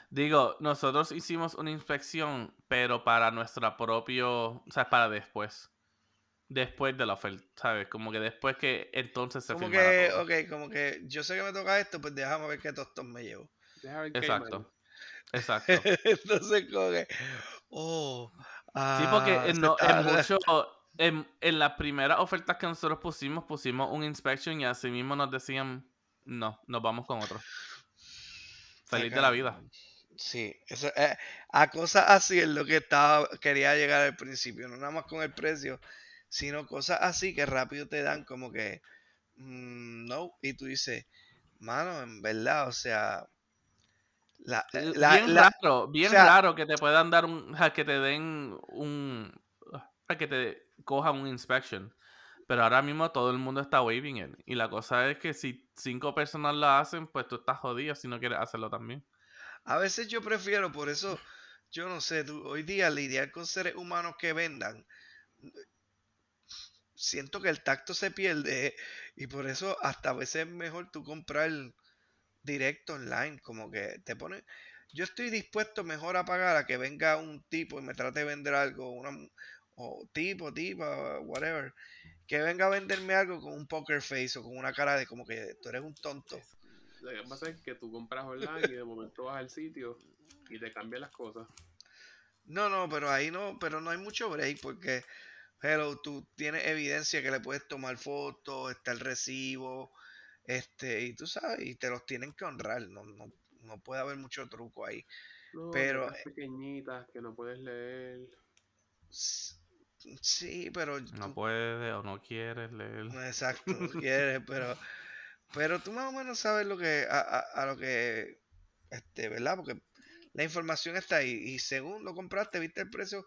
Digo, nosotros hicimos una inspección, pero para nuestra propio, o sea, para después. Después de la oferta, ¿sabes? Como que después que entonces se Como firmara que, todo. ok, como que yo sé que me toca esto, pues déjame ver qué tostón me llevo. Exacto. Exacto. Entonces, como que, oh, Sí, porque ah, en, no- mucho, en, en las primeras ofertas que nosotros pusimos, pusimos un inspection y así mismo nos decían, no, nos vamos con otro. Feliz de la vida. Sí, eso, eh, a cosas así es lo que estaba, quería llegar al principio, no nada más con el precio, sino cosas así que rápido te dan como que, mm, no, y tú dices, mano, en verdad, o sea, la, Eh, la- bien la- raro, bien sea- raro que te puedan dar un, que te den un, ja, que te cojan un inspection. Pero ahora mismo todo el mundo está waiving it. Y la cosa es que si cinco personas lo hacen, pues tú estás jodido si no quieres hacerlo también. A veces yo prefiero, por eso, yo no sé, tú, hoy día lidiar con seres humanos que vendan, siento que el tacto se pierde y por eso hasta a veces es mejor tú comprar directo online, como que te pone, yo estoy dispuesto mejor a pagar a que venga un tipo y me trate de vender algo, una, o tipo, tipa, whatever, que venga a venderme algo con un poker face o con una cara de como que tú eres un tonto. Lo que pasa es que tú compras online y de momento vas al sitio y te cambian las cosas. No, no, pero ahí no, pero no hay mucho break porque, hello, tú tienes evidencia que le puedes tomar fotos, está el recibo, este, y tú sabes, y te los tienen que honrar, no, no, no puede haber mucho truco ahí. No, Pero, letras pequeñitas que no puedes leer. Sí, pero No tú- puedes o no quieres leer. no, exacto, no quieres, pero, pero tú más o menos sabes lo que, a, a- a lo que, este, ¿verdad? Porque la información está ahí, y según lo compraste, viste el precio,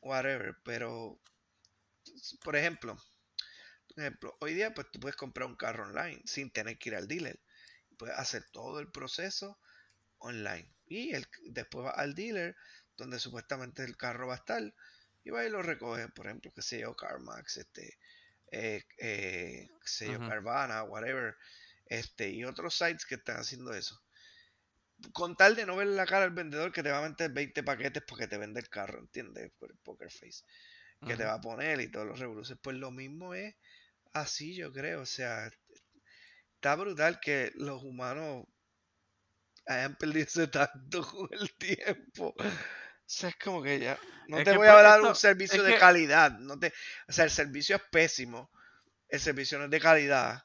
whatever, pero, por ejemplo, por ejemplo, hoy día pues tú puedes comprar un carro online sin tener que ir al dealer. Puedes hacer todo el proceso online. Y el, después vas al dealer donde supuestamente el carro va a estar y va y lo recoge, por ejemplo, que sé yo, CarMax, este, eh, eh, qué sé yo. Carvana, whatever, este, y otros sites que están haciendo eso. Con tal de no ver la cara al vendedor que te va a meter 20 paquetes porque te vende el carro, ¿entiendes? Por el poker face que te va a poner y todos los revoluciones. Pues lo mismo es así, yo creo. O sea, está brutal que los humanos hayan perdido ese tacto con el tiempo. O sea, es como que ya. No Es te voy a pues, dar esto- un servicio de que- calidad. No te, o sea, el servicio es pésimo. El servicio no es de calidad.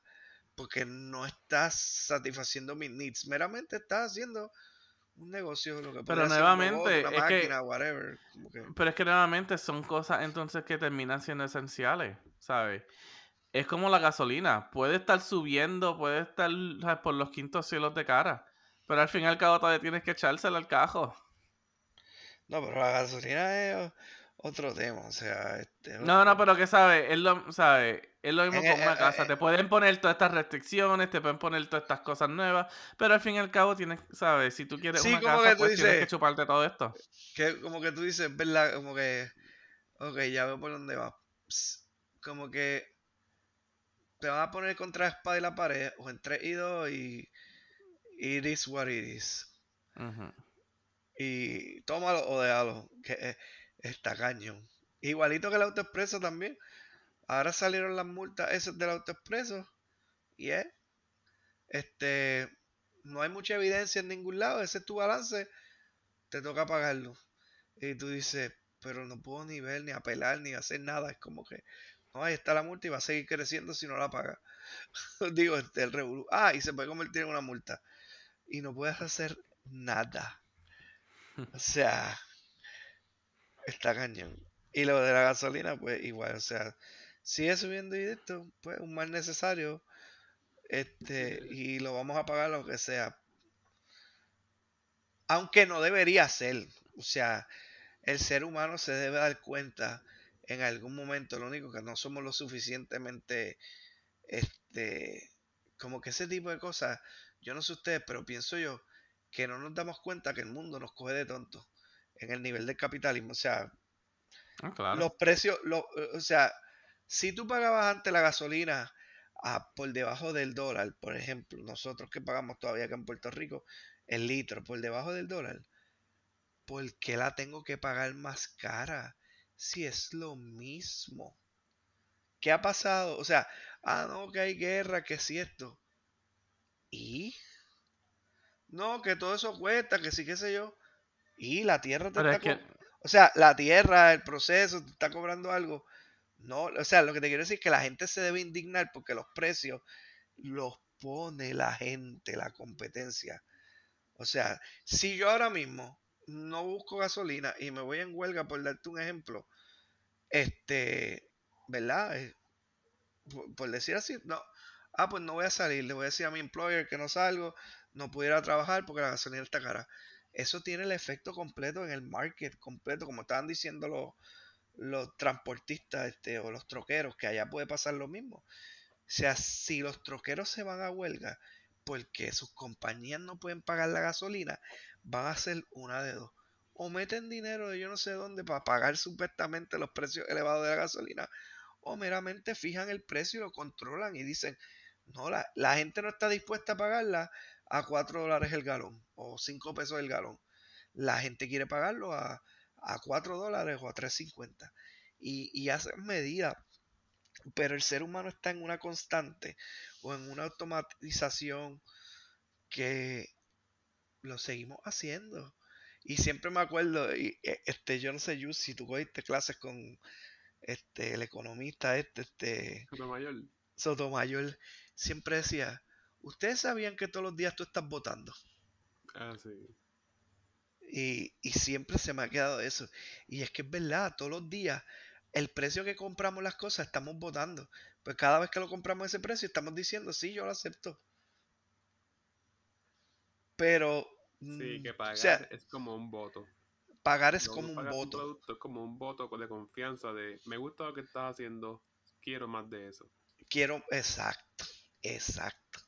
Porque no estás satisfaciendo mis needs. Meramente estás haciendo un negocio. Lo que Pero puede ser un robot, nuevamente, una es que- máquina, whatever. Que- Pero es que nuevamente son cosas entonces que terminan siendo esenciales, ¿sabes? Es como la gasolina. Puede estar subiendo, puede estar ¿sabes? por los quintos cielos de cara. Pero al fin y al cabo todavía tienes que echársela al cajo. No, pero la gasolina es otro tema, o sea, este, No, no, pero que sabes, es lo, ¿sabes? Es lo mismo En- con una eh, casa. eh, Te pueden poner todas estas restricciones, te pueden poner todas estas cosas nuevas, pero al fin y al cabo tienes, ¿sabes? Si tú quieres Sí, una como casa, que tú pues tienes que dices- chuparte todo esto. que como que tú dices, ¿verdad? Como que, ok, ya veo por dónde va. Como que te van a poner contra la espada y la pared, o en 3 y 2, y it is what it is. Y tómalo o déjalo, que eh, está cañón. Igualito que el autoexpreso también. Ahora salieron las multas esas del autoexpreso. Y es. Este. No hay mucha evidencia en ningún lado. Ese es tu balance. Te toca pagarlo. Y tú dices, pero no puedo ni ver, ni apelar, ni hacer nada. Es como que. No, ahí está la multa y va a seguir creciendo si no la pagas. Digo, este, el revolú. Ah, y se puede convertir en una multa. Y no puedes hacer nada. O sea, está cañón. Y lo de la gasolina, pues igual, o sea, sigue subiendo y esto, pues un mal necesario. Este, y lo vamos a pagar lo que sea. Aunque no debería ser. O sea, el ser humano se debe dar cuenta en algún momento, lo único que no somos lo suficientemente, este, como que ese tipo de cosas, yo no sé ustedes, pero pienso yo que no nos damos cuenta que el mundo nos coge de tontos en el nivel del capitalismo. O sea, Ah, claro. Los precios, lo- o sea, si tú pagabas antes la gasolina a- por debajo del dólar, por ejemplo, nosotros que pagamos todavía acá en Puerto Rico, el litro por debajo del dólar, ¿por qué la tengo que pagar más cara si es lo mismo? ¿Qué ha pasado? O sea, ah, no, que hay guerra, que es cierto. ¿Y? No, que todo eso cuesta, que sí, qué sé yo. Y la tierra te Pero está es que, o sea, la tierra, el proceso, te está cobrando algo. No, o sea, lo que te quiero decir es que la gente se debe indignar porque los precios los pone la gente, la competencia. O sea, si yo ahora mismo no busco gasolina y me voy en huelga, por darte un ejemplo, este, ¿verdad? Eh, Por, por decir así, no. Ah, pues no voy a salir, le voy a decir a mi employer que no salgo, no pudiera trabajar porque la gasolina está cara. Eso tiene el efecto completo en el market, completo, como estaban diciendo los, los transportistas este, o los troqueros, que allá puede pasar lo mismo. O sea, si los troqueros se van a huelga porque sus compañías no pueden pagar la gasolina, van a hacer una de dos. O meten dinero de yo no sé dónde para pagar supuestamente los precios elevados de la gasolina, o meramente fijan el precio y lo controlan y dicen, no, la, la gente no está dispuesta a pagarla a 4 dólares el galón o 5 pesos el galón. La gente quiere pagarlo a, a 4 dólares o a 3.50 y, y hacen medidas pero el ser humano está en una constante o en una automatización que lo seguimos haciendo. Y siempre me acuerdo, y, e- este, yo no sé, Yus, si tú cogiste clases con este, el economista este, este, Sotomayor. Sotomayor, siempre decía, ustedes sabían que todos los días tú estás votando. Ah, sí. Y, y siempre se me ha quedado eso. Y es que es verdad, todos los días, el precio que compramos las cosas estamos votando. Pues cada vez que lo compramos ese precio, estamos diciendo, sí, yo lo acepto. Pero, Sí, mm, que o pagar sea, es como un voto. pagar es No, como un voto. producto es como un voto de confianza de me gusta lo que estás haciendo, quiero más de eso. Quiero, exacto, exacto.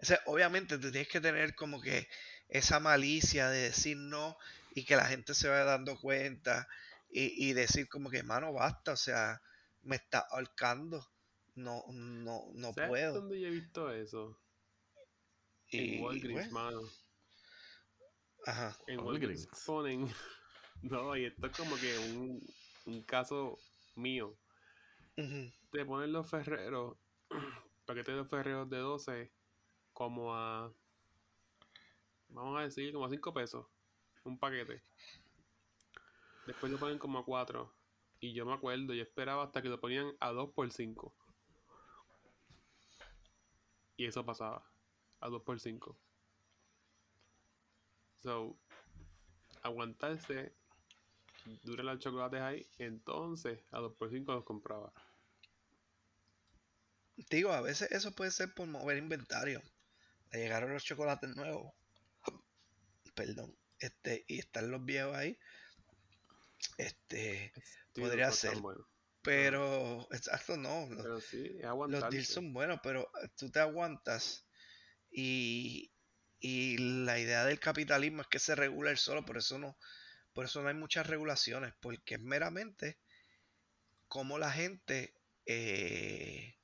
O sea, obviamente tú tienes que tener como que esa malicia de decir no y que la gente se vaya dando cuenta y, y decir como que, mano, basta, o sea, me está ahorcando, no, no, no ¿Sabes puedo. dónde yo he visto eso? Y, en Walgreens, bueno, mano. ajá, En Walgreens. Walgreens ponen. no, y esto es como que un, un caso mío. Te ponen los ferreros, paquetes de los ferreros de 12, como a. Vamos a decir, como a 5 pesos. Un paquete. Después lo ponen como a 4. Y yo me acuerdo, yo esperaba hasta que lo ponían a 2 por 5. Y eso pasaba. A 2 por 5. So, aguantarse, duran los chocolates ahí, entonces a 2 por 5 los compraba. Digo, a veces eso puede ser por mover inventario. Le llegaron los chocolates nuevos. Perdón. Este, y están los viejos ahí. Este, Podría no ser. pero, exacto, no. Los, Pero sí, los deals son buenos, pero tú te aguantas. Y, y la idea del capitalismo es que se regula el solo, por eso no, por eso no hay muchas regulaciones, porque es meramente como la gente, eh,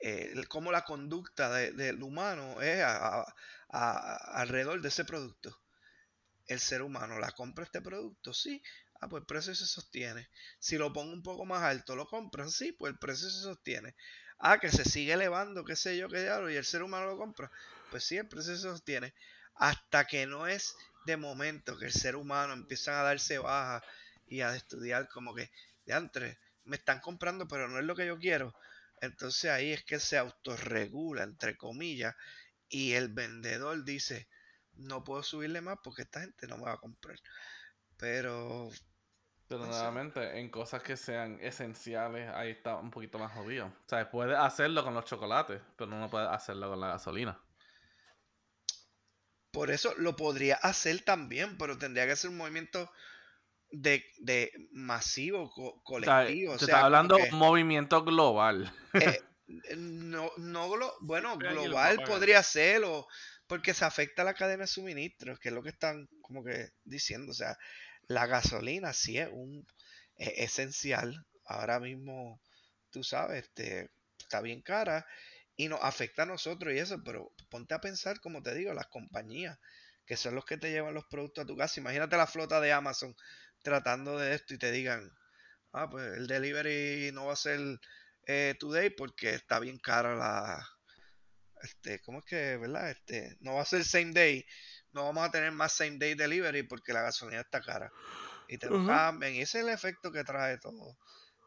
eh, cómo la conducta de- del humano es a- alrededor de ese producto. El ser humano la compra este producto, sí, ah, pues el precio se sostiene. Si lo pongo un poco más alto, lo compran, sí, pues el precio se sostiene. Ah, que se sigue elevando, qué sé yo, qué diablo, y el ser humano lo compra, pues sí, el precio se sostiene. Hasta que no es de momento que el ser humano empieza a darse baja y a estudiar como que, de antes, me están comprando, pero no es lo que yo quiero. Entonces ahí es que se autorregula, entre comillas, y el vendedor dice, no puedo subirle más porque esta gente no me va a comprar. Pero, Pero No sé. nuevamente, en cosas que sean esenciales, ahí está un poquito más jodido. O sea, puedes hacerlo con los chocolates, pero no puedes hacerlo con la gasolina. por eso lo podría hacer también, pero tendría que ser un movimiento de, de masivo, co- O sea, colectivo. O te está hablando que, movimiento global. eh, no, no glo- bueno, global podría ser, o porque se afecta a la cadena de suministros, que es lo que están como que diciendo. O sea, la gasolina sí es un, es esencial. Ahora mismo, tú sabes, este, está bien cara y nos afecta a nosotros y eso, pero ponte a pensar, como te digo, las compañías que son los que te llevan los productos a tu casa. Imagínate la flota de Amazon tratando de esto y te digan, ah, pues el delivery no va a ser eh, today porque está bien cara la, este, ¿cómo es que, verdad? Este, no va a ser same day, no vamos a tener más same day delivery porque la gasolina está cara. Y te lo cambian, y ese es el efecto que trae todo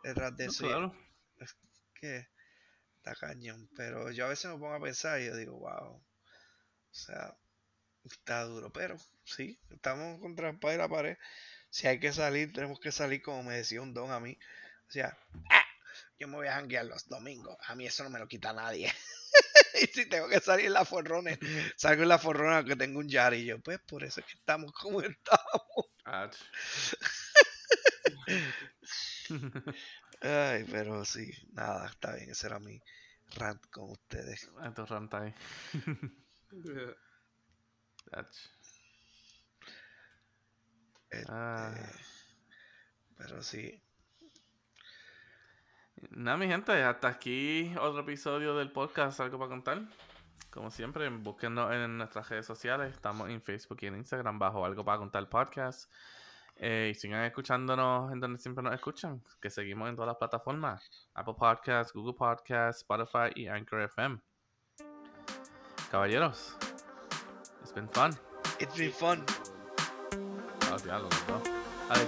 detrás de eso. Claro. Es que está cañón, pero yo a veces me pongo a pensar y yo digo, wow, o sea, está duro, pero sí, estamos contra el y la pared. Si hay que salir, tenemos que salir como me decía un don a mí. O sea, ¡ah! yo me voy a janguear los domingos, a mí eso no me lo quita nadie. y si tengo que salir en la forrona, salgo en la forrona que tengo un yari. Y yo, pues por eso es que estamos como estamos. Ay, pero sí, nada, está bien. Ese era mi rant con ustedes. Tu rant ahí. Este, pero sí. Nada, mi gente, hasta aquí otro episodio del podcast, algo para contar. Como siempre, búsquenos en nuestras redes sociales. Estamos en Facebook y en Instagram bajo algo para contar podcast. Eh, y sigan escuchándonos en donde siempre nos escuchan, que seguimos en todas las plataformas: Apple Podcasts, Google Podcasts, Spotify y Anchor FM. Caballeros, it's been fun. It's been fun. Oh, diablo, no. A ver,